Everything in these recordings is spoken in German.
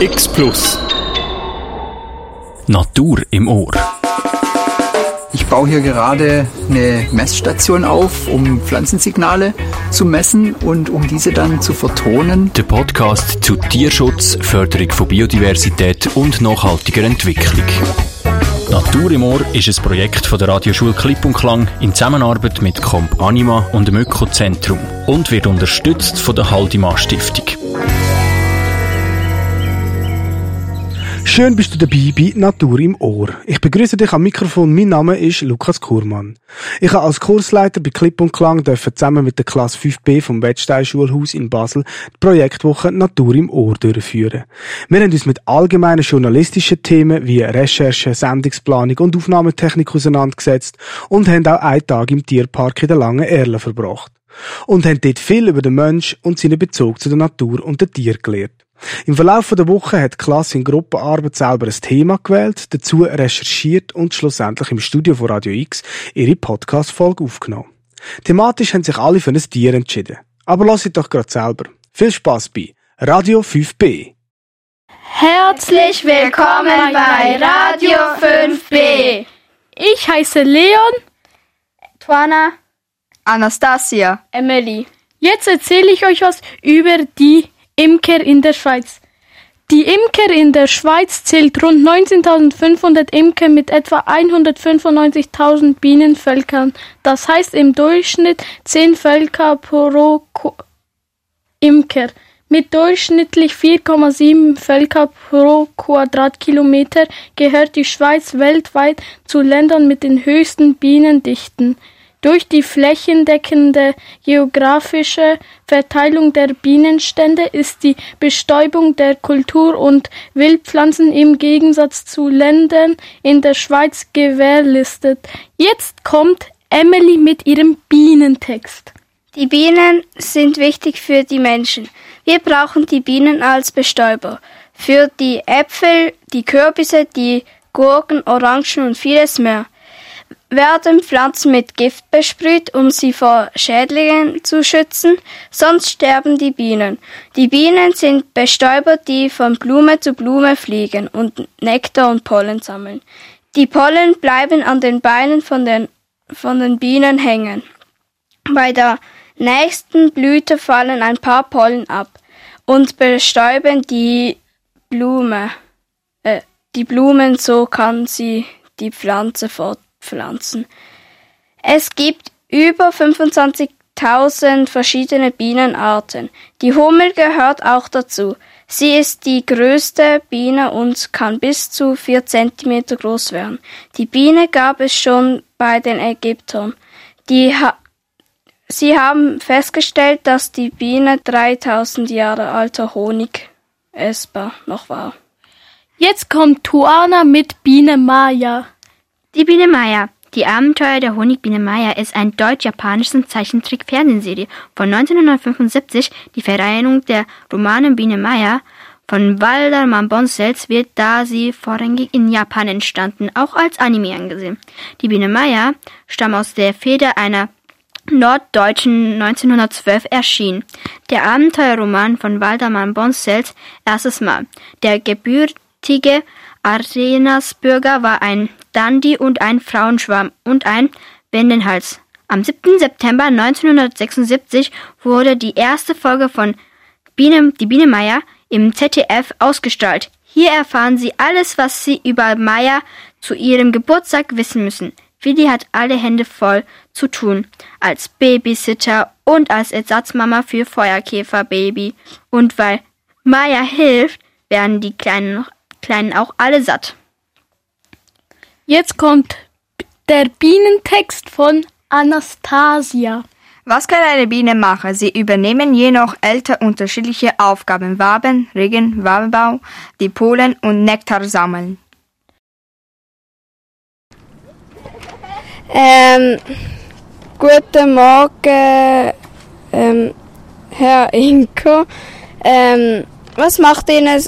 X Plus. Natur im Ohr. Ich baue hier gerade eine Messstation auf, um Pflanzensignale zu messen und um diese dann zu vertonen. Der Podcast zu Tierschutz, Förderung von Biodiversität und nachhaltiger Entwicklung. Natur im Ohr ist ein Projekt von der Radioschule Klipp und Klang in Zusammenarbeit mit Comp Anima und dem Ökozentrum und wird unterstützt von der Haldimar Stiftung. Schön bist du dabei bei Natur im Ohr. Ich begrüße dich am Mikrofon. Mein Name ist Lukas Kurmann. Ich habe als Kursleiter bei Klipp und Klang dürfen zusammen mit der Klasse 5b vom Wettstein Schulhaus in Basel die Projektwoche Natur im Ohr durchführen. Wir haben uns mit allgemeinen journalistischen Themen wie Recherche, Sendungsplanung und Aufnahmetechnik auseinandergesetzt und haben auch einen Tag im Tierpark in der Langen Erle verbracht. Und haben dort viel über den Mensch und seinen Bezug zu der Natur und den Tieren gelernt. Im Verlauf der Woche hat die Klasse in Gruppenarbeit selber ein Thema gewählt, dazu recherchiert und schlussendlich im Studio von Radio X ihre Podcast-Folge aufgenommen. Thematisch haben sich alle für ein Tier entschieden. Aber lasst doch gerade selber. Viel Spaß bei Radio 5b. Herzlich willkommen bei Radio 5b. Ich heiße Leon, Tuana, Anastasia, Emily. Jetzt erzähle ich euch was über die Imker in der Schweiz. Die Imker in der Schweiz zählt rund 19.500 Imker mit etwa 195.000 Bienenvölkern. Das heißt im Durchschnitt 10 Völker pro Imker. Mit durchschnittlich 4,7 Völker pro Quadratkilometer gehört die Schweiz weltweit zu Ländern mit den höchsten Bienendichten. Durch die flächendeckende geografische Verteilung der Bienenstände ist die Bestäubung der Kultur- und Wildpflanzen im Gegensatz zu Ländern in der Schweiz gewährleistet. Jetzt kommt Emily mit ihrem Bienentext. Die Bienen sind wichtig für die Menschen. Wir brauchen die Bienen als Bestäuber. Für die Äpfel, die Kürbisse, die Gurken, Orangen und vieles mehr werden Pflanzen mit Gift besprüht, um sie vor Schädlingen zu schützen, sonst sterben die Bienen. Die Bienen sind Bestäuber, die von Blume zu Blume fliegen und Nektar und Pollen sammeln. Die Pollen bleiben an den Beinen von den, von den Bienen hängen. Bei der nächsten Blüte fallen ein paar Pollen ab und bestäuben die Blume. Äh, die Blumen, so kann sie die Pflanze fort Pflanzen. Es gibt über 25.000 verschiedene Bienenarten. Die Hummel gehört auch dazu. Sie ist die größte Biene und kann bis zu 4 cm groß werden. Die Biene gab es schon bei den Ägyptern. Ha Sie haben festgestellt, dass die Biene 3000 Jahre alter Honig essbar noch war. Jetzt kommt Tuana mit Biene Maya. Die Biene Maya. Die Abenteuer der Honigbiene Maya ist ein deutsch-japanische Zeichentrick-Fernsehserie von 1975. Die Vereinigung der Romanen Biene Maya von Waldemar Bonsels wird, da sie vorrangig in Japan entstanden, auch als Anime angesehen. Die Biene Maya stammt aus der Feder einer Norddeutschen 1912 erschien. Der Abenteuerroman von Waldemar Bonsels erstes Mal. Der gebürtige Arenasbürger war ein Dandy und ein Frauenschwarm und ein Wendenhals. Am 7. September 1976 wurde die erste Folge von Biene, die Biene Meier im ZDF ausgestrahlt. Hier erfahren Sie alles, was Sie über Meier zu ihrem Geburtstag wissen müssen. Willi hat alle Hände voll zu tun. Als Babysitter und als Ersatzmama für Feuerkäferbaby. Und weil Maya hilft, werden die Kleinen, Kleinen auch alle satt. Jetzt kommt der Bienentext von Anastasia. Was kann eine Biene machen? Sie übernehmen je nach Alter unterschiedliche Aufgaben. Waben, Regen, Wabenbau, die Pollen und Nektar sammeln. Ähm, guten Morgen, ähm, Herr Inko. Ähm, was macht Ihnen,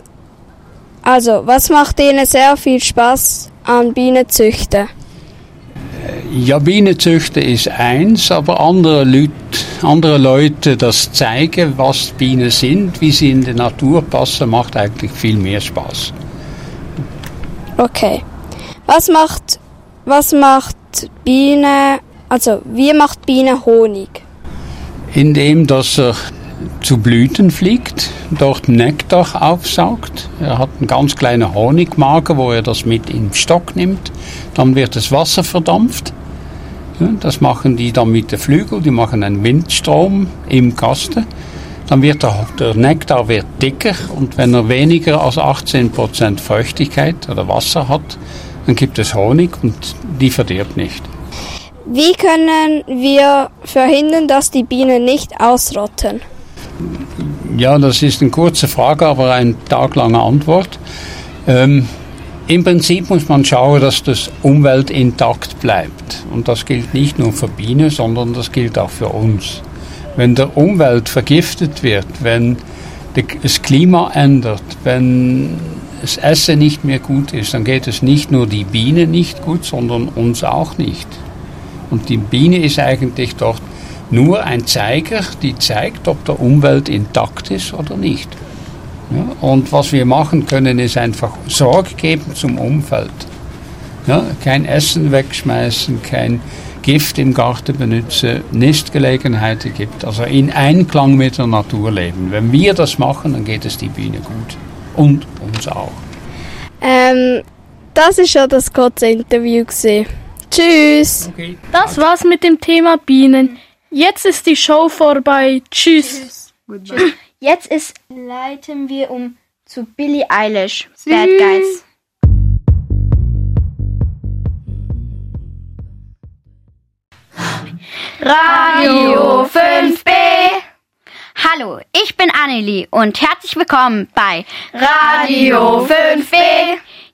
also, was macht Ihnen sehr viel Spaß an Bienenzüchten? Ja, Bienenzüchter ist eins, aber andere Leute, andere Leute das zeigen, was Bienen sind, wie sie in die Natur passen, macht eigentlich viel mehr Spaß. Okay. Was macht, was macht Biene, also wie macht Biene Honig? Indem, dass er zu Blüten fliegt, dort Nektar aufsaugt. Er hat einen ganz kleinen Honigmager, wo er das mit im Stock nimmt. Dann wird das Wasser verdampft. Das machen die dann mit den Flügeln, die machen einen Windstrom im Kasten. Dann wird der, der Nektar wird dicker und wenn er weniger als 18% Feuchtigkeit oder Wasser hat, dann gibt es Honig und die verdirbt nicht. Wie können wir verhindern, dass die Bienen nicht ausrotten? Ja, das ist eine kurze Frage, aber eine taglange Antwort. Ähm, Im Prinzip muss man schauen, dass das Umwelt intakt bleibt. Und das gilt nicht nur für Bienen, sondern das gilt auch für uns. Wenn der Umwelt vergiftet wird, wenn das Klima ändert, wenn das Essen nicht mehr gut ist, dann geht es nicht nur die Biene nicht gut, sondern uns auch nicht. Und die Biene ist eigentlich dort nur ein Zeiger, die zeigt, ob der Umwelt intakt ist oder nicht. Ja, und was wir machen können, ist einfach Sorge geben zum Umfeld. Ja, kein Essen wegschmeißen, kein Gift im Garten benutzen, Nistgelegenheiten gibt. Also in Einklang mit der Natur leben. Wenn wir das machen, dann geht es die Biene gut. Und uns auch. Ähm, das ist schon das kurze Interview gewesen. Tschüss. Okay. Das war's mit dem Thema Bienen. Jetzt ist die Show vorbei. Tschüss. Jetzt ist, leiten wir um zu Billie Eilish, Bad Guys. Radio 5B. Hallo, ich bin Annelie und herzlich willkommen bei Radio 5B.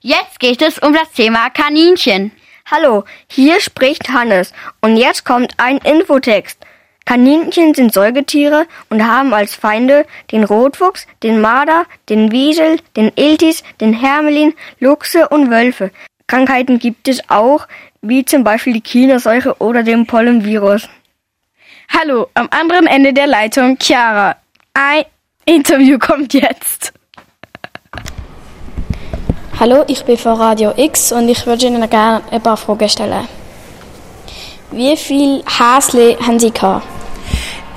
Jetzt geht es um das Thema Kaninchen. Hallo, hier spricht Hannes und jetzt kommt ein Infotext. Kaninchen sind Säugetiere und haben als Feinde den Rotfuchs, den Marder, den Wiesel, den Iltis, den Hermelin, Luchse und Wölfe. Krankheiten gibt es auch, wie zum Beispiel die Kinderseuche oder den Pollenvirus. Hallo, am anderen Ende der Leitung Chiara. Ein Interview kommt jetzt. Hallo, ich bin von Radio X und ich würde Ihnen gerne ein paar Fragen stellen. Wie viele Häsli haben Sie gehabt?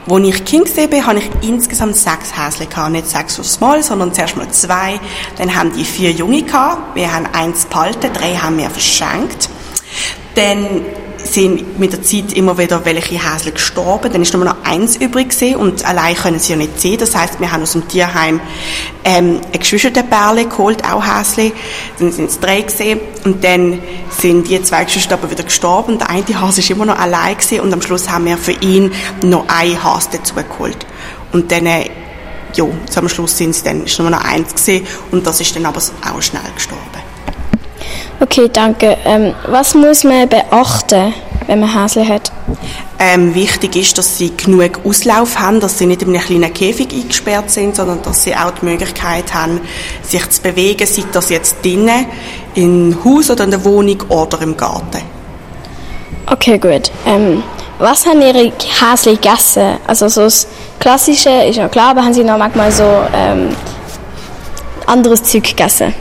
Als ich Kind war, hatte ich insgesamt sechs Häsli. Nicht sechs aufs Mal, sondern zuerst mal zwei. Dann haben die vier Junge gehabt. Wir haben eins behalten, drei haben wir verschenkt. Dann sind mit der Zeit immer wieder welche Häsli gestorben. Dann ist nur noch eins übrig gewesen und allein können sie ja nicht sehen. Das heißt, wir haben aus dem Tierheim ähm, ein Geschwisterpärchen geholt, auch Häsli. Dann sind es drei gewesen. und dann sind die zwei Geschwister aber wieder gestorben. Der eine Hase ist immer noch allein gewesen und am Schluss haben wir für ihn noch ein Hase dazu geholt. Und dann äh, ja, am Schluss sind es dann, ist nur noch eins gewesen und das ist dann aber auch schnell gestorben. Okay, danke. Ähm, was muss man beachten, wenn man Häsli hat? Ähm, wichtig ist, dass sie genug Auslauf haben, dass sie nicht in einem kleinen Käfig eingesperrt sind, sondern dass sie auch die Möglichkeit haben, sich zu bewegen, sei das jetzt drinnen, im Haus oder in der Wohnung oder im Garten. Okay, gut. Ähm, was haben Ihre Häsli gegessen? Also so das Klassische ist ja klar, aber haben Sie noch manchmal so ähm, anderes Zeug gegessen?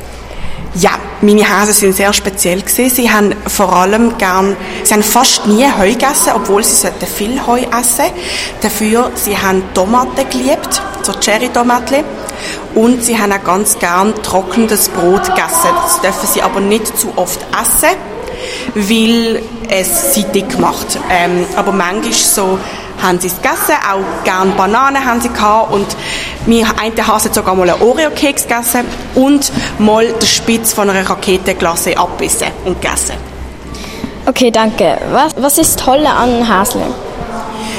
Ja, meine Häse sind sehr speziell gewesen. Sie haben vor allem gern, sie haben fast nie Heu gegessen, obwohl sie sollten viel Heu essen. Dafür, sie haben Tomaten geliebt, so Cherry-Tomaten. Und sie haben auch ganz gern trockenes Brot gegessen. Das dürfen sie aber nicht zu oft essen, weil es sie dick macht. Ähm, aber manchmal so haben sie es gegessen, auch gern Bananen haben sie gehabt und mir eine Hase hat sogar mal einen Oreo-Keks gegessen und mal den Spitz von einer Raketenglasse abbissen und gegessen. Okay, danke. Was, was ist das Tolle an Häsli?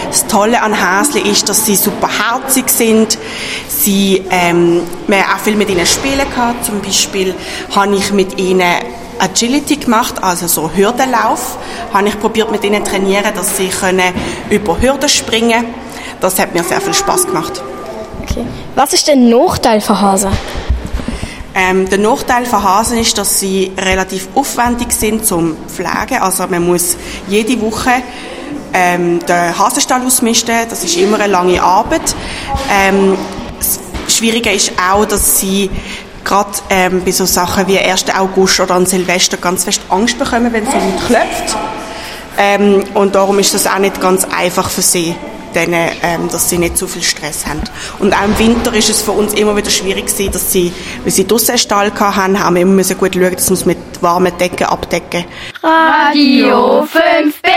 Das Tolle an Häsli ist, dass sie super herzig sind. Sie, ähm, wir haben auch viel mit ihnen spielen gehabt. Zum Beispiel habe ich mit ihnen Agility gemacht, also so Hürdenlauf. Habe ich probiert mit ihnen trainieren, dass sie können über Hürden springen. Das hat mir sehr viel Spaß gemacht. Okay. Was ist der Nachteil von Hasen? Ähm, der Nachteil von Hasen ist, dass sie relativ aufwendig sind zum Pflegen. Also man muss jede Woche ähm, den Hasenstall ausmisten. Das ist immer eine lange Arbeit. Ähm, das Schwierige ist auch, dass sie gerade ähm, bei so Sachen wie 1. August oder an Silvester ganz fest Angst bekommen, wenn es jemand klopft. Ähm, und darum ist das auch nicht ganz einfach für sie, denen, ähm, dass sie nicht so viel Stress haben. Und auch im Winter ist es für uns immer wieder schwierig gewesen, dass sie, weil sie draussen einen Stall hatten, haben wir immer müssen gut schauen, dass wir es mit warmen Decken abdecken. Radio 5B.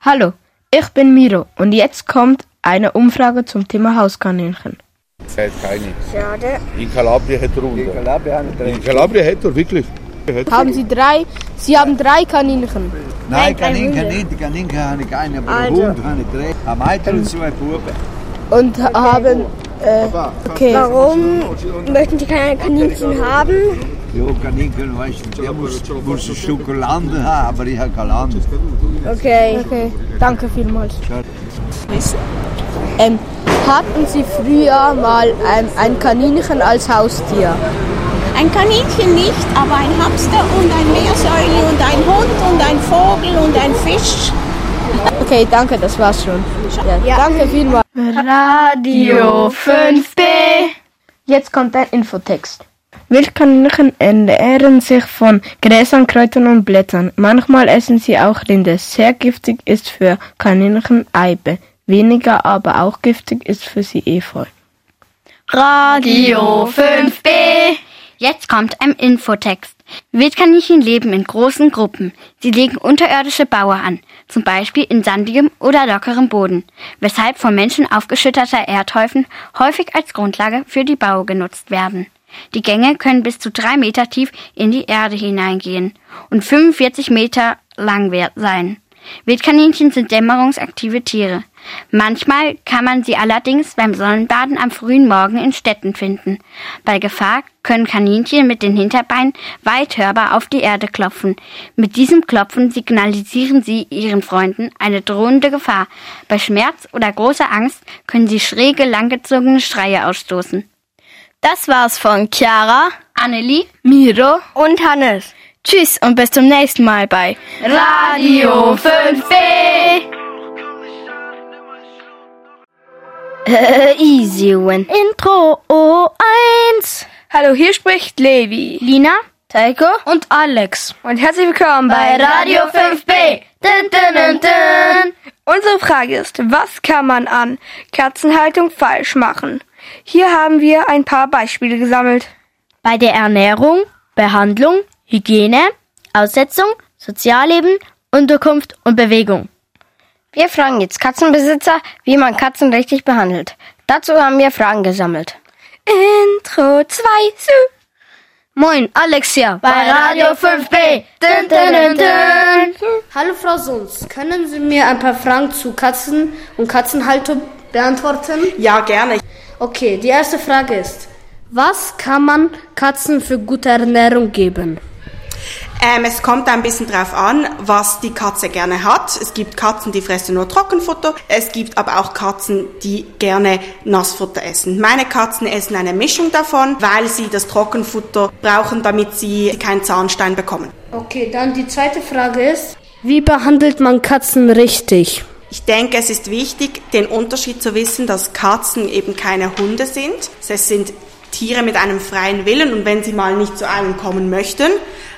Hallo, ich bin Miro und jetzt kommt eine Umfrage zum Thema Hauskaninchen. Hat keine. Schade. In Kalabrien hat er unten. In Kalabrien hat er. In Kalabrien hat er, wirklich. Haben Sie drei? Sie haben drei Kaninchen. Nein, Kaninchen nicht. Die Kaninchen habe ich keine, aber Also. Hund habe ich drei. Ein Mädchen und zwei Buben. Und haben. Äh, okay. Warum möchten Sie keine Kaninchen haben? Ja, Kaninchen, weißt du, der muss, muss ein Stück Land haben, aber ich habe kein Land. Okay. Okay, danke vielmals. Ähm, hatten Sie früher mal ähm, ein Kaninchen als Haustier? Ein Kaninchen nicht, aber ein Hamster und ein Meersäule und ein Hund und ein Vogel und ein Fisch. Okay, danke, das war's schon. Ja, Danke vielmals. Radio 5B. Jetzt kommt ein Infotext. Wildkaninchen ernähren sich von Gräsern, Kräutern und Blättern. Manchmal essen sie auch Rinde. Sehr giftig ist für Kaninchen Eibe. Weniger aber auch giftig ist für sie Efeu. Radio 5B. Jetzt kommt ein Infotext. Wildkaninchen leben in großen Gruppen. Sie legen unterirdische Baue an, zum Beispiel in sandigem oder lockerem Boden, weshalb von Menschen aufgeschütterter Erdhäufen häufig als Grundlage für die Baue genutzt werden. Die Gänge können bis zu drei Meter tief in die Erde hineingehen und 45 Meter lang sein. Wildkaninchen sind dämmerungsaktive Tiere. Manchmal kann man sie allerdings beim Sonnenbaden am frühen Morgen in Städten finden. Bei Gefahr können Kaninchen mit den Hinterbeinen weit hörbar auf die Erde klopfen. Mit diesem Klopfen signalisieren sie ihren Freunden eine drohende Gefahr. Bei Schmerz oder großer Angst können sie schräge, langgezogene Schreie ausstoßen. Das war's von Chiara, Annelie, Miro und Hannes. Tschüss und bis zum nächsten Mal bei Radio 5B. Easy Win. Intro O1. Hallo, hier spricht Levi, Lina, Taiko und Alex. und herzlich willkommen bei Bei Radio 5B. Dun, dun, dun, dun. Unsere Frage ist, was kann man an Katzenhaltung falsch machen? Hier haben wir ein paar Beispiele gesammelt. Bei der Ernährung, Behandlung, Hygiene, Aussetzung, Sozialleben, Unterkunft und Bewegung. Wir fragen jetzt Katzenbesitzer, wie man Katzen richtig behandelt. Dazu haben wir Fragen gesammelt. Intro 2, Sü. Moin, Alexia. Bei Radio 5B. Dun, dun, dun, dun. Hallo Frau Sons, können Sie mir ein paar Fragen zu Katzen und Katzenhaltung beantworten? Ja, gerne. Okay, die erste Frage ist, was kann man Katzen für gute Ernährung geben? Ähm, es kommt ein bisschen drauf an, was die Katze gerne hat. Es gibt Katzen, die fressen nur Trockenfutter. Es gibt aber auch Katzen, die gerne Nassfutter essen. Meine Katzen essen eine Mischung davon, weil sie das Trockenfutter brauchen, damit sie keinen Zahnstein bekommen. Okay, dann die zweite Frage ist, wie behandelt man Katzen richtig? Ich denke, es ist wichtig, den Unterschied zu wissen, dass Katzen eben keine Hunde sind. Es sind Tiere mit einem freien Willen und wenn sie mal nicht zu einem kommen möchten,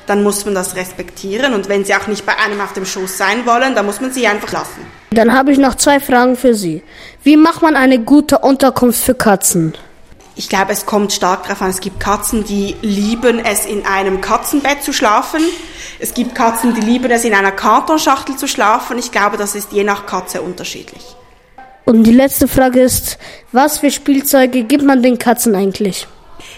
dann muss man das respektieren und wenn sie auch nicht bei einem auf dem Schoß sein wollen, dann muss man sie einfach lassen. Dann habe ich noch zwei Fragen für Sie. Wie macht man eine gute Unterkunft für Katzen? Ich glaube, es kommt stark darauf an. Es gibt Katzen, die lieben es, in einem Katzenbett zu schlafen. Es gibt Katzen, die lieben es, in einer Kartonschachtel zu schlafen. Ich glaube, das ist je nach Katze unterschiedlich. Und die letzte Frage ist, was für Spielzeuge gibt man den Katzen eigentlich?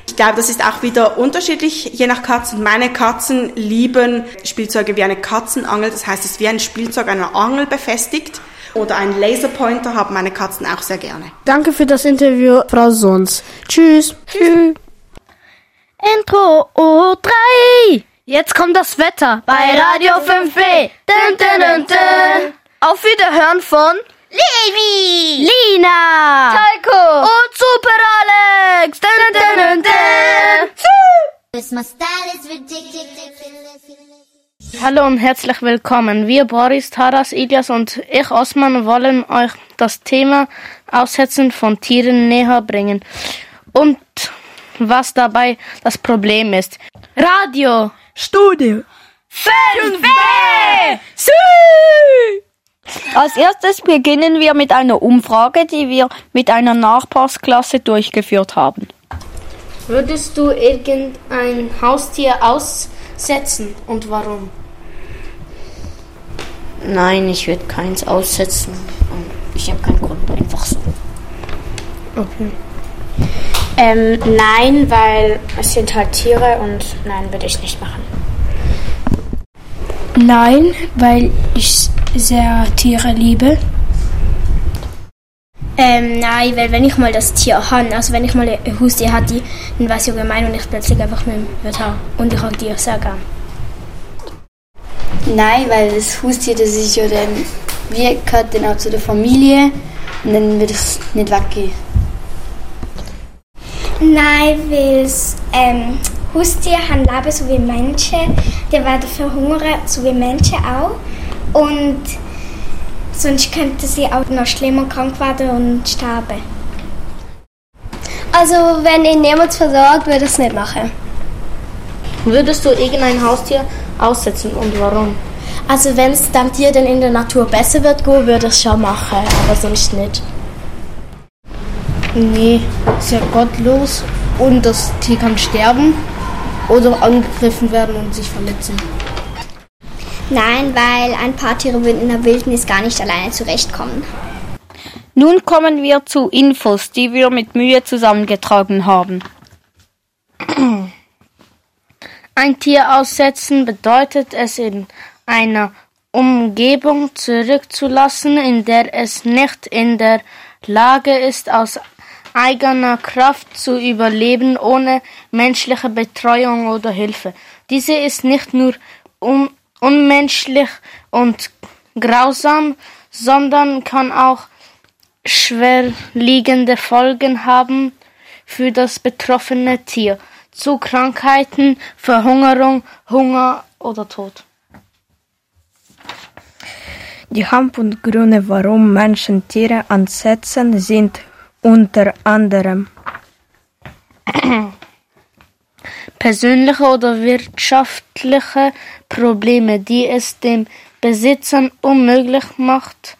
Ich glaube, das ist auch wieder unterschiedlich, je nach Katzen. Meine Katzen lieben Spielzeuge wie eine Katzenangel. Das heißt, es ist wie ein Spielzeug einer Angel befestigt. Oder ein Laserpointer haben meine Katzen auch sehr gerne. Danke für das Interview, Frau Sons. Tschüss. Tschüss. Intro O3. Jetzt kommt das Wetter Bei Radio 5B. Dun, dun, dun, dun. Auf Wiederhören von Levi. Lina Taiko. und Super Alex. Dun, dun, dun. Hallo und herzlich willkommen. Wir Boris, Taras, Ilias und ich Osman wollen euch das Thema Aussetzen von Tieren näher bringen und was dabei das Problem ist. Radio, Studio, 5B, Als erstes beginnen wir mit einer Umfrage, die wir mit einer Nachbarsklasse durchgeführt haben. Würdest du irgendein Haustier aussetzen und warum? Nein, ich würde keins aussetzen. Ich habe keinen Grund, einfach so. Okay. Ähm, nein, weil es sind halt Tiere und nein, würde ich nicht machen. Nein, weil ich sehr Tiere liebe. Ähm, nein, weil wenn ich mal das Tier habe, also wenn ich mal ein Haustier hatte, dann wäre es ja gemein und ich plötzlich einfach nicht mehr haben. Und ich habe Tiere sehr gern. Nein, weil das Haustier, das ist ja dann, wie gehört dann auch zu der Familie und dann wird es nicht weggehen. Nein, weil ähm, Haustiere haben Leben so wie Menschen. Die werden verhungern, so wie Menschen auch. Und sonst könnten sie auch noch schlimmer krank werden und sterben. Also, wenn ihn niemand versorgt, würde ich es nicht machen. Würdest du irgendein Haustier aussetzen und warum? Also wenn es dem Tier dann in der Natur besser wird, go, würde ich es schon machen, aber sonst nicht. Nee, ist ja gottlos und das Tier kann sterben oder angegriffen werden und sich verletzen. Nein, weil ein paar Tiere würden in der Wildnis gar nicht alleine zurechtkommen. Nun kommen wir zu Infos, die wir mit Mühe zusammengetragen haben. Ein Tier aussetzen bedeutet es in einer Umgebung zurückzulassen, in der es nicht in der Lage ist, aus eigener Kraft zu überleben, ohne menschliche Betreuung oder Hilfe. Diese ist nicht nur un unmenschlich und grausam, sondern kann auch schwerliegende Folgen haben für das betroffene Tier, zu Krankheiten, Verhungerung, Hunger oder Tod. Die Hauptgründe, warum Menschen Tiere ansetzen, sind unter anderem persönliche oder wirtschaftliche Probleme, die es dem Besitzer unmöglich macht,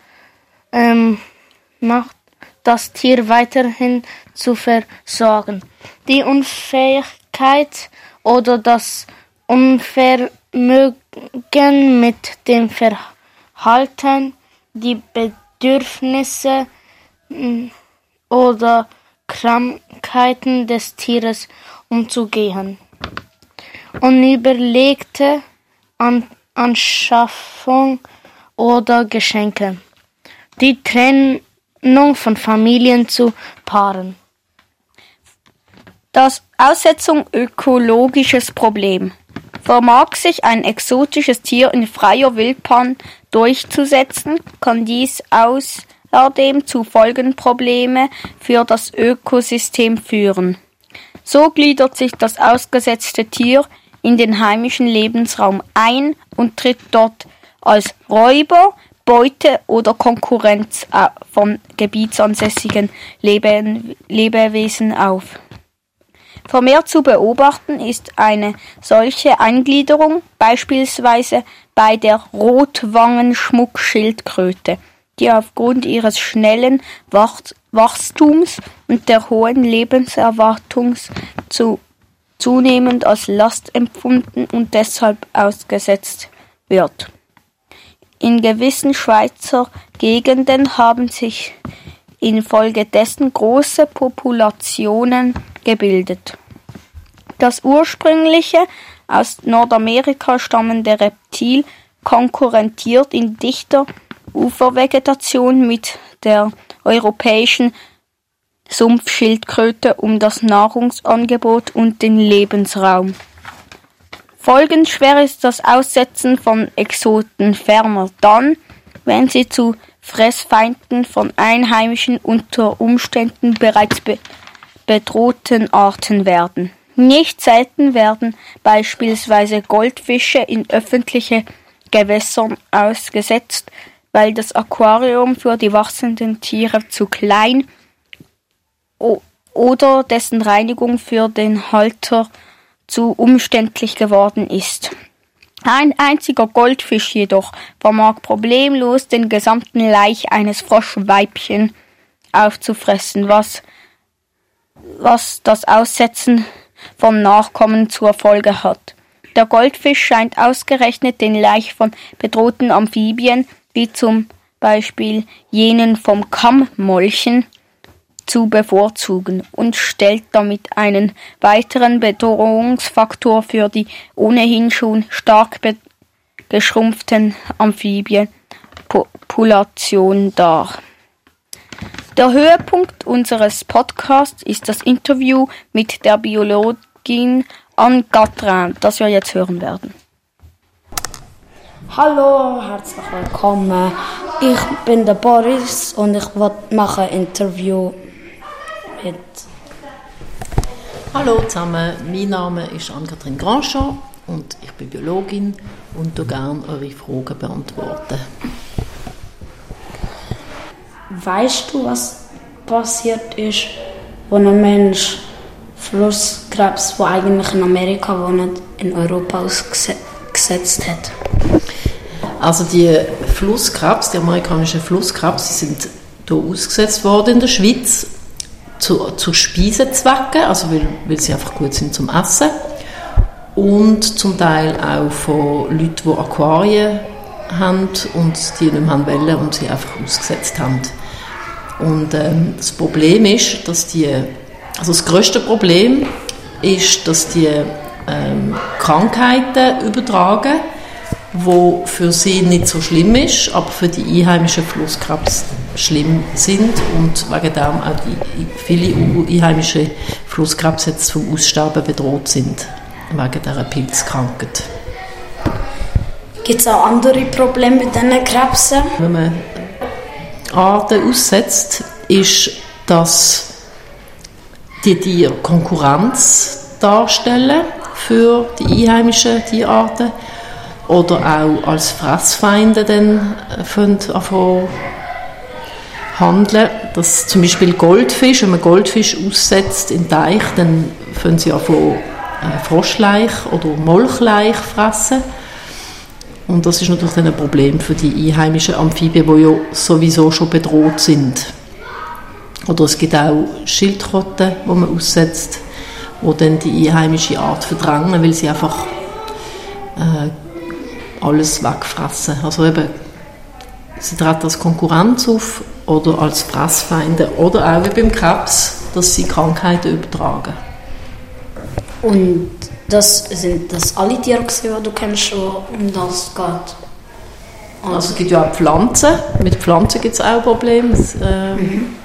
ähm, macht, das Tier weiterhin zu versorgen. Die Unfähigkeit oder das Unvermögen mit dem Verhalten, die Bedürfnisse oder Krankheiten des Tieres umzugehen. Unüberlegte An Anschaffung oder Geschenke. Die Trennung von Familien zu Paaren. Das Aussetzung ökologisches Problem. Vermag sich ein exotisches Tier in freier Wildbahn durchzusetzen, kann dies außerdem zu Folgenprobleme für das Ökosystem führen. So gliedert sich das ausgesetzte Tier in den heimischen Lebensraum ein und tritt dort als Räuber, Beute oder Konkurrenz von gebietsansässigen Lebewesen auf. Vermehrt zu beobachten ist eine solche Eingliederung beispielsweise bei der Rotwangenschmuckschildkröte, die aufgrund ihres schnellen Wachstums und der hohen Lebenserwartung zu zunehmend als Last empfunden und deshalb ausgesetzt wird. In gewissen Schweizer Gegenden haben sich infolgedessen große Populationen gebildet. Das ursprüngliche aus Nordamerika stammende Reptil konkurrentiert in dichter Ufervegetation mit der europäischen Sumpfschildkröte um das Nahrungsangebot und den Lebensraum. Folgenschwer ist das Aussetzen von Exoten ferner dann, wenn sie zu Fressfeinden von Einheimischen unter Umständen bereits be bedrohten Arten werden. Nicht selten werden beispielsweise Goldfische in öffentliche Gewässern ausgesetzt, weil das Aquarium für die wachsenden Tiere zu klein oder dessen Reinigung für den Halter zu umständlich geworden ist. Ein einziger Goldfisch jedoch vermag problemlos den gesamten Laich eines Froschweibchen aufzufressen, was, was das Aussetzen vom Nachkommen zur Folge hat. Der Goldfisch scheint ausgerechnet den Laich von bedrohten Amphibien, wie zum Beispiel jenen vom Kammmolchen, zu bevorzugen und stellt damit einen weiteren Bedrohungsfaktor für die ohnehin schon stark geschrumpften Amphibienpopulation dar. Der Höhepunkt unseres Podcasts ist das Interview mit der Biologin Anne Gatrin, das wir jetzt hören werden. Hallo, herzlich willkommen. Ich bin der Boris und ich mache ein Interview mit. Hallo zusammen, mein Name ist Anne-Kathrin Grandchamp und ich bin Biologin und du gerne eure Fragen beantworten. Weißt du, was passiert ist, wo ein Mensch Flusskrebs, wo eigentlich in Amerika wohnt, in Europa ausgesetzt hat? Also die Flusskrebs, die amerikanischen Flusskrebs, die sind hier ausgesetzt worden in der Schweiz zu, zu Speisezwecken, also weil, weil sie einfach gut sind zum Essen und zum Teil auch von Leuten, die Aquarien haben und die nicht mehr wollen und sie einfach ausgesetzt haben. Und ähm, das Problem ist, dass die, also das größte Problem ist, dass die ähm, Krankheiten übertragen, wo für sie nicht so schlimm ist, aber für die einheimischen Flusskrebs schlimm sind und wegen dem auch die, viele einheimische Flusskrebs jetzt vom Aussterben bedroht sind, wegen dieser Pilzkrankheit. Gibt es auch andere Probleme mit diesen Krebsen? Wenn man Arten aussetzt, ist, dass die Tiere Konkurrenz darstellen für die einheimischen Tierarten oder auch als Fressfeinde dann anfangen handeln. Dass zum Beispiel Goldfisch, wenn man Goldfisch aussetzt in Teich, dann fangen sie an von äh, Froschleich oder Molchleich fressen. Und das ist natürlich dann ein Problem für die einheimischen Amphibien, die ja sowieso schon bedroht sind. Oder es gibt auch Schildkröten, die man aussetzt, die dann die einheimische Art verdrängen, weil sie einfach äh, alles wegfressen. Also eben, sie treten als Konkurrenz auf oder als Fressfeinde oder auch wie beim Krebs, dass sie Krankheiten übertragen. Und das sind das alle Tiere, die du kennst, um das geht? Also, also es gibt ja auch Pflanzen. Mit Pflanzen gibt es auch Probleme. Das, äh, mhm.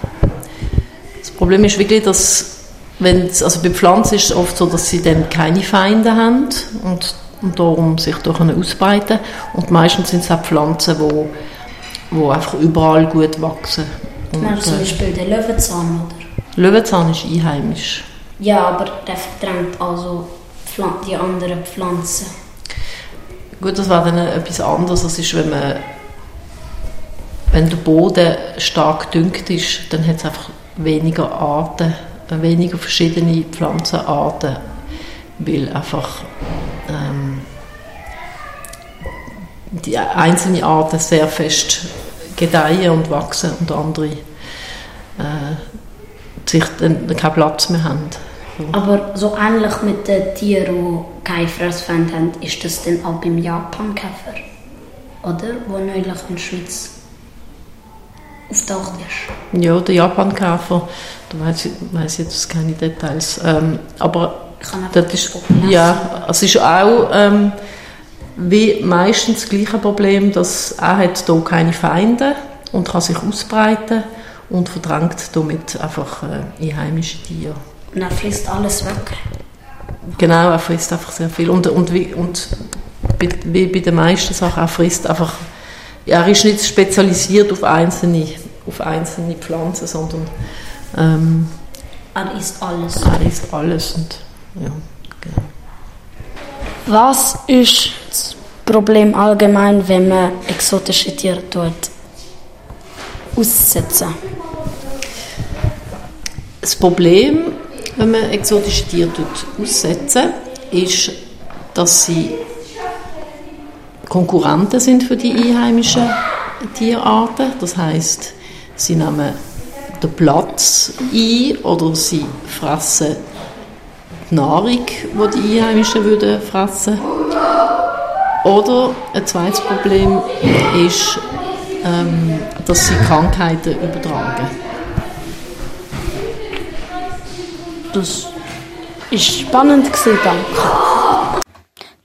das Problem ist wirklich, dass wenn also bei Pflanzen ist es oft so, dass sie dann keine Feinde haben und, und darum sich da ausbreiten Und meistens sind es auch Pflanzen, wo, wo einfach überall gut wachsen. Und, ja, zum äh, Beispiel der Löwenzahn, oder? Löwenzahn ist einheimisch. Ja, aber der verdrängt also die anderen Pflanzen. Gut, das wäre dann etwas anderes. Das ist, wenn man wenn der Boden stark düngt ist, dann hat es einfach weniger Arten, weniger verschiedene Pflanzenarten, weil einfach ähm, die einzelnen Arten sehr fest gedeihen und wachsen und andere äh, sich dann keinen Platz mehr haben. Aber so ähnlich mit den Tieren, die keine Fressfeinde haben, ist das dann auch beim Japankäfer? Oder? Wo neulich in der Schweiz auftaucht ist. Ja, der Japankäfer, da weiß ich, weiss jetzt keine Details. Ähm, aber das ist, ja, es ist auch ähm, wie meistens das gleiche Problem, dass er hat hier keine Feinde und kann sich ausbreiten und verdrängt damit einfach äh, einheimische Tiere. Und er frisst alles weg. Genau, er frisst einfach sehr viel. Und, und, wie, und wie bei den meisten Sachen, er frisst einfach, er ist nicht spezialisiert auf einzelne, auf einzelne Pflanzen, sondern ähm, er isst alles. Er isst alles. Und Ja. Was ist Problem allgemein, wenn man exotische Tiere tut? Aussetzen. Das Problem, wenn man exotische Tiere tut, aussetzen, ist, dass sie Konkurrenten sind für die einheimischen Tierarten. Das heißt, sie nehmen den Platz ein oder sie fressen die Nahrung, die die Einheimischen würden fressen Oder ein zweites Problem ist, ähm, dass sie Krankheiten übertragen. Das ist spannend gewesen, danke.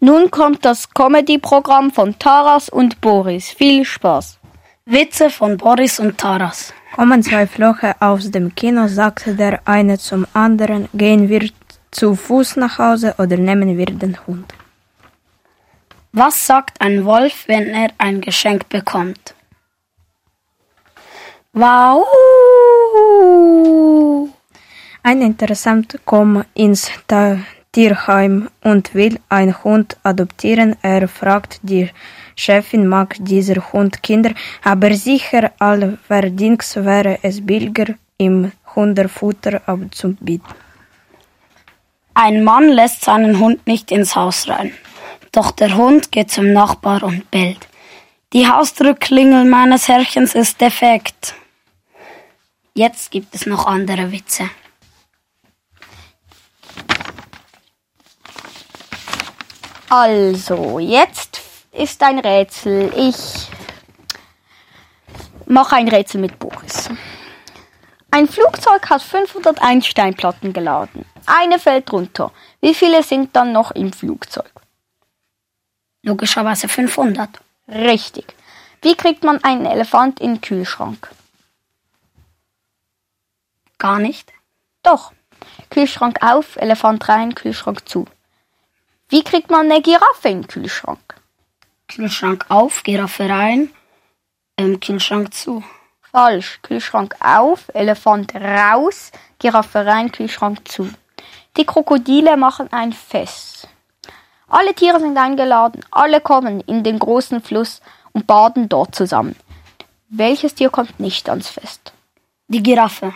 Nun kommt das Comedy-Programm von Taras und Boris. Viel Spaß. Witze von Boris und Taras. Kommen zwei Floche aus dem Kino, sagte der eine zum anderen, gehen wir zu Fuß nach Hause oder nehmen wir den Hund? Was sagt ein Wolf, wenn er ein Geschenk bekommt? Wow! Ein Interessant kommt ins Tierheim und will einen Hund adoptieren. Er fragt die Chefin, mag dieser Hund Kinder, aber sicher allerdings wäre es billiger, ihm Hundefutter abzubieten. Ein Mann lässt seinen Hund nicht ins Haus rein. Doch der Hund geht zum Nachbar und bellt. Die Hausdrückklingel meines Herrchens ist defekt. Jetzt gibt es noch andere Witze. Also, jetzt ist ein Rätsel. Ich mache ein Rätsel mit Boris. Ein Flugzeug hat 501 Steinplatten geladen. Eine fällt runter. Wie viele sind dann noch im Flugzeug? Logischerweise 500. Richtig. Wie kriegt man einen Elefant in den Kühlschrank? Gar nicht. Doch. Kühlschrank auf, Elefant rein, Kühlschrank zu. Wie kriegt man eine Giraffe in den Kühlschrank? Kühlschrank auf, Giraffe rein, ähm, Kühlschrank zu. Falsch. Kühlschrank auf, Elefant raus, Giraffe rein, Kühlschrank zu. Die Krokodile machen ein Fest. Alle Tiere sind eingeladen, alle kommen in den großen Fluss und baden dort zusammen. Welches Tier kommt nicht ans Fest? Die Giraffe.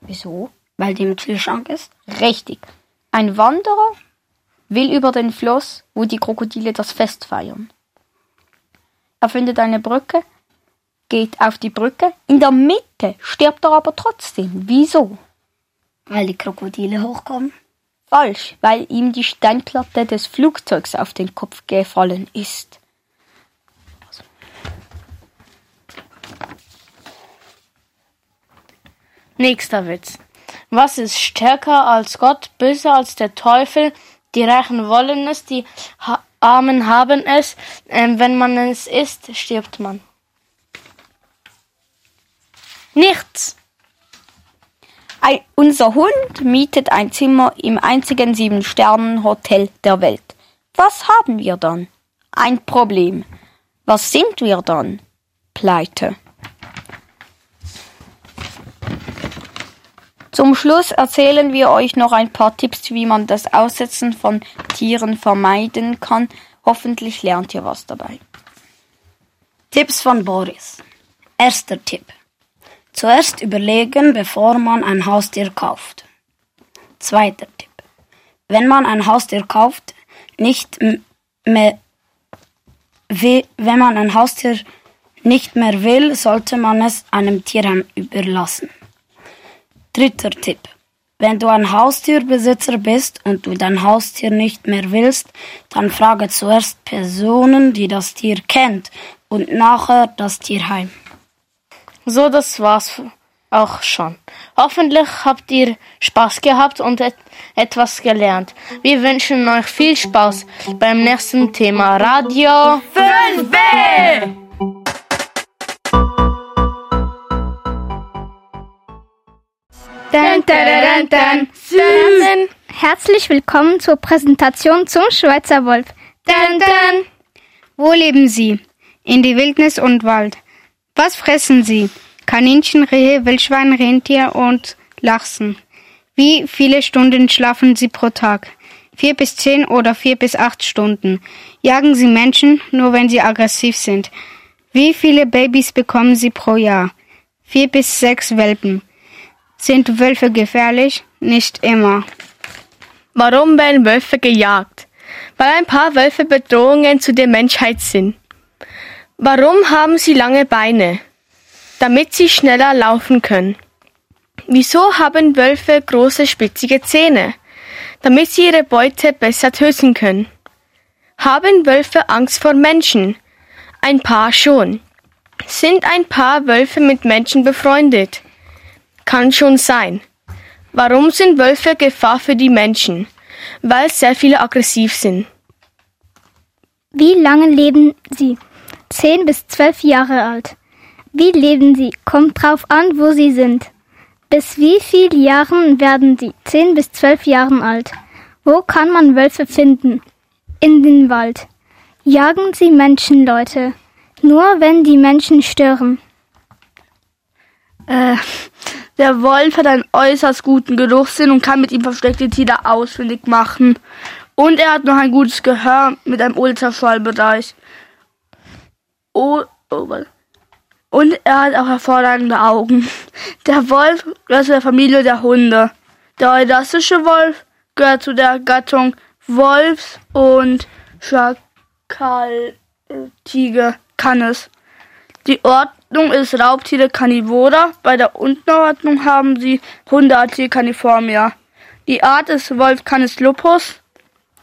Wieso? Weil die im Kühlschrank ist. Richtig. Ein Wanderer will über den Fluss, wo die Krokodile das Fest feiern. Er findet eine Brücke, geht auf die Brücke, in der Mitte stirbt er aber trotzdem. Wieso? Weil die Krokodile hochkommen. Falsch, weil ihm die Steinplatte des Flugzeugs auf den Kopf gefallen ist. Nächster Witz. Was ist stärker als Gott, böser als der Teufel? Die Reichen wollen es, die ha Armen haben es. Ähm, wenn man es isst, stirbt man. Nichts. Ein, unser Hund mietet ein Zimmer im einzigen Sieben-Sternen-Hotel der Welt. Was haben wir dann? Ein Problem. Was sind wir dann? Pleite. Zum Schluss erzählen wir euch noch ein paar Tipps, wie man das Aussetzen von Tieren vermeiden kann. Hoffentlich lernt ihr was dabei. Tipps von Boris. Erster Tipp. Zuerst überlegen, bevor man ein Haustier kauft. Zweiter Tipp. Wenn man ein Haustier kauft, nicht mehr, wenn man ein Haustier nicht mehr will, sollte man es einem Tierheim überlassen. Dritter Tipp. Wenn du ein Haustierbesitzer bist und du dein Haustier nicht mehr willst, dann frage zuerst Personen, die das Tier kennt und nachher das Tierheim. So, das war's auch schon. Hoffentlich habt ihr Spaß gehabt und et etwas gelernt. Wir wünschen euch viel Spaß beim nächsten Thema Radio 5B. Dun, dun, dun, dun. Herzlich willkommen zur Präsentation zum Schweizer Wolf. Dun, dun. Wo leben Sie? In die Wildnis und Wald. Was fressen Sie? Kaninchen, Rehe, Wildschwein, Rentier und Lachsen. Wie viele Stunden schlafen Sie pro Tag? vier bis zehn oder vier bis acht Stunden. Jagen sie Menschen, nur wenn sie aggressiv sind. Wie viele Babys bekommen sie pro Jahr? Vier bis sechs Welpen. Sind Wölfe gefährlich? Nicht immer. Warum werden Wölfe gejagt? Weil ein paar Wölfe Bedrohungen zu der Menschheit sind. Warum haben sie lange Beine? Damit sie schneller laufen können. Wieso haben Wölfe große spitzige Zähne? Damit sie ihre Beute besser töten können. Haben Wölfe Angst vor Menschen? Ein paar schon. Sind ein paar Wölfe mit Menschen befreundet? Kann schon sein. Warum sind Wölfe Gefahr für die Menschen? Weil sehr viele aggressiv sind. Wie lange leben sie? Zehn bis zwölf Jahre alt. Wie leben sie? Kommt drauf an, wo sie sind. Bis wie viel Jahren werden sie? Zehn bis zwölf Jahren alt. Wo kann man Wölfe finden? In den Wald. Jagen sie Menschen, Leute. Nur wenn die Menschen stören. Äh, der Wolf hat einen äußerst guten Geruchssinn und kann mit ihm versteckte Tiere ausfindig machen. Und er hat noch ein gutes Gehör mit einem Ultraschallbereich. Oh, oh, und er hat auch hervorragende Augen. Der Wolf gehört zu der Familie der Hunde. Der eurasische Wolf gehört zu der Gattung Wolfs- und Schakaltiger Canis. Die Ordnung ist Raubtiere Carnivora. Bei der Unterordnung haben sie Hundeartige Caniformia. Die Art ist Wolf Canis lupus.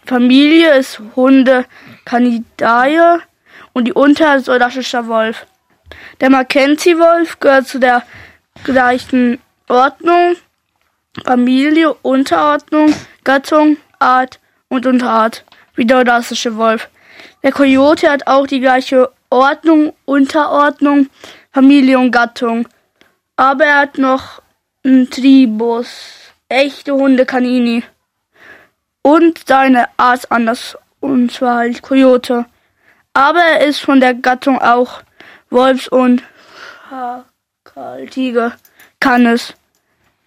Familie ist Hunde Canidae und die Unterart ist Eurasischer Wolf. Der Mackenzie-Wolf gehört zu der gleichen Ordnung, Familie, Unterordnung, Gattung, Art und Unterart wie der Eurasische Wolf. Der Coyote hat auch die gleiche Ordnung, Unterordnung, Familie und Gattung. Aber er hat noch einen Tribus, echte Hunde Canini. Und seine Art anders, und zwar halt Coyote. Aber er ist von der Gattung auch Wolfs- und Schakaltiger Canis.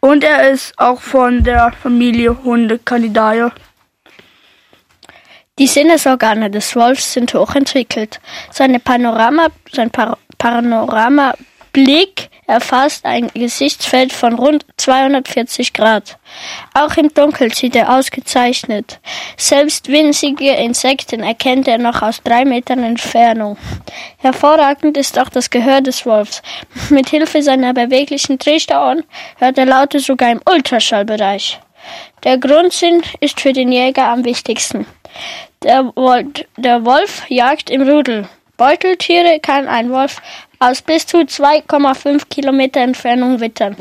Und er ist auch von der Familie Hunde Candidae. Die Sinnesorgane des Wolfs sind hochentwickelt. Seine Panorama, sein Par Panoramablick erfasst ein Gesichtsfeld von rund 240 Grad. Auch im Dunkeln sieht er ausgezeichnet. Selbst winzige Insekten erkennt er noch aus drei Metern Entfernung. Hervorragend ist auch das Gehör des Wolfs. Mit Hilfe seiner beweglichen Drehstauern hört er Laute sogar im Ultraschallbereich. Der Grundsinn ist für den Jäger am wichtigsten. Der Wolf jagt im Rudel. Beuteltiere kann ein Wolf aus bis zu 2,5 Kilometer Entfernung wittern.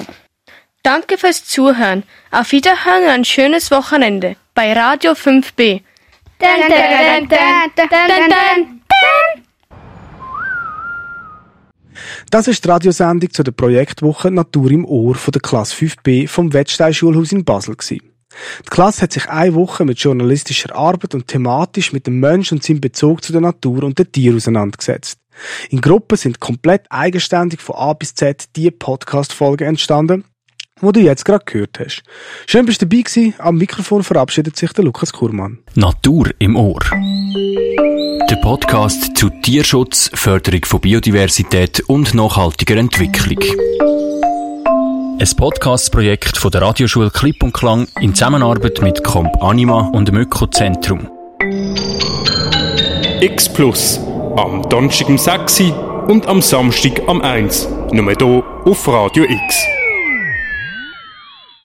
Danke fürs Zuhören. Auf Wiederhören und ein schönes Wochenende bei Radio 5b. Dun, dun, dun, Das ist die Radiosendung zu der Projektwoche Natur im Ohr von der Klasse 5b vom Wettstein-Schulhaus in Basel. Gewesen. Die Klasse hat sich eine Woche mit journalistischer Arbeit und thematisch mit dem Menschen und seinem Bezug zu der Natur und den Tieren auseinandergesetzt. In Gruppen sind komplett eigenständig von A bis Z die Podcast-Folgen entstanden, wo du jetzt gerade gehört hast. Schön, bist du dabei gewesen. Am Mikrofon verabschiedet sich der Lukas Kurmann. Natur im Ohr. Der Podcast zu Tierschutz, Förderung von Biodiversität und nachhaltiger Entwicklung. Ein Podcast-Projekt von der Radioschule Klipp und Klang in Zusammenarbeit mit Comp Anima und dem Ökozentrum. X Plus. Am Donnerstag um 6 Uhr und am Samstag am 1 Uhr. Nur hier auf Radio X.